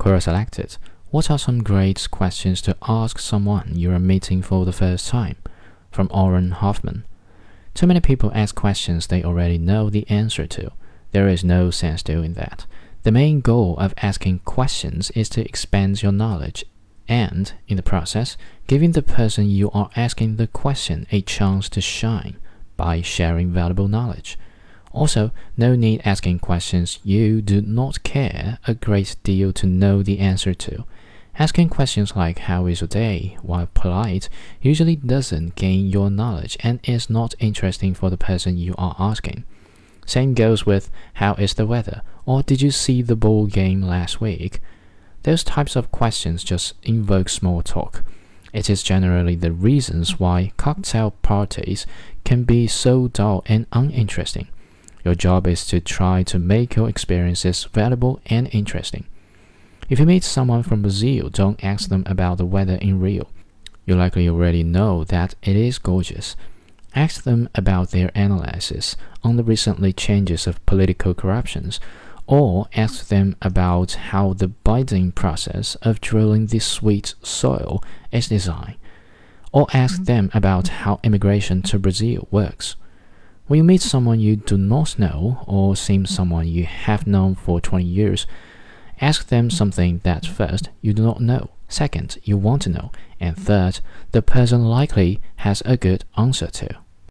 Quora selected. What are some great questions to ask someone you are meeting for the first time? From Auren Hoffman. Too many people ask questions they already know the answer to. There is no sense doing that. The main goal of asking questions is to expand your knowledge and, in the process, giving the person you are asking the question a chance to shine by sharing valuable knowledge. Also, no need asking questions you do not care a great deal to know the answer to. Asking questions like how is your day, while polite, usually doesn't gain your knowledge and is not interesting for the person you are asking. Same goes with how is the weather or did you see the ball game last week? Those types of questions just invoke small talk. It is generally the reasons why cocktail parties can be so dull and uninteresting. Your job is to try to make your experiences valuable and interesting. If you meet someone from Brazil, don't ask them about the weather in Rio. You likely already know that it is gorgeous. Ask them about their analysis on the recently changes of political corruptions, or ask them about how the bidding process of drilling the sweet soil is designed, or ask mm-hmm. them about how immigration to Brazil works. When you meet someone you do not know or seem mm. someone you have known for 20 years, ask them mm. something that first you do not know, second you want to know, and third the person likely has a good answer to.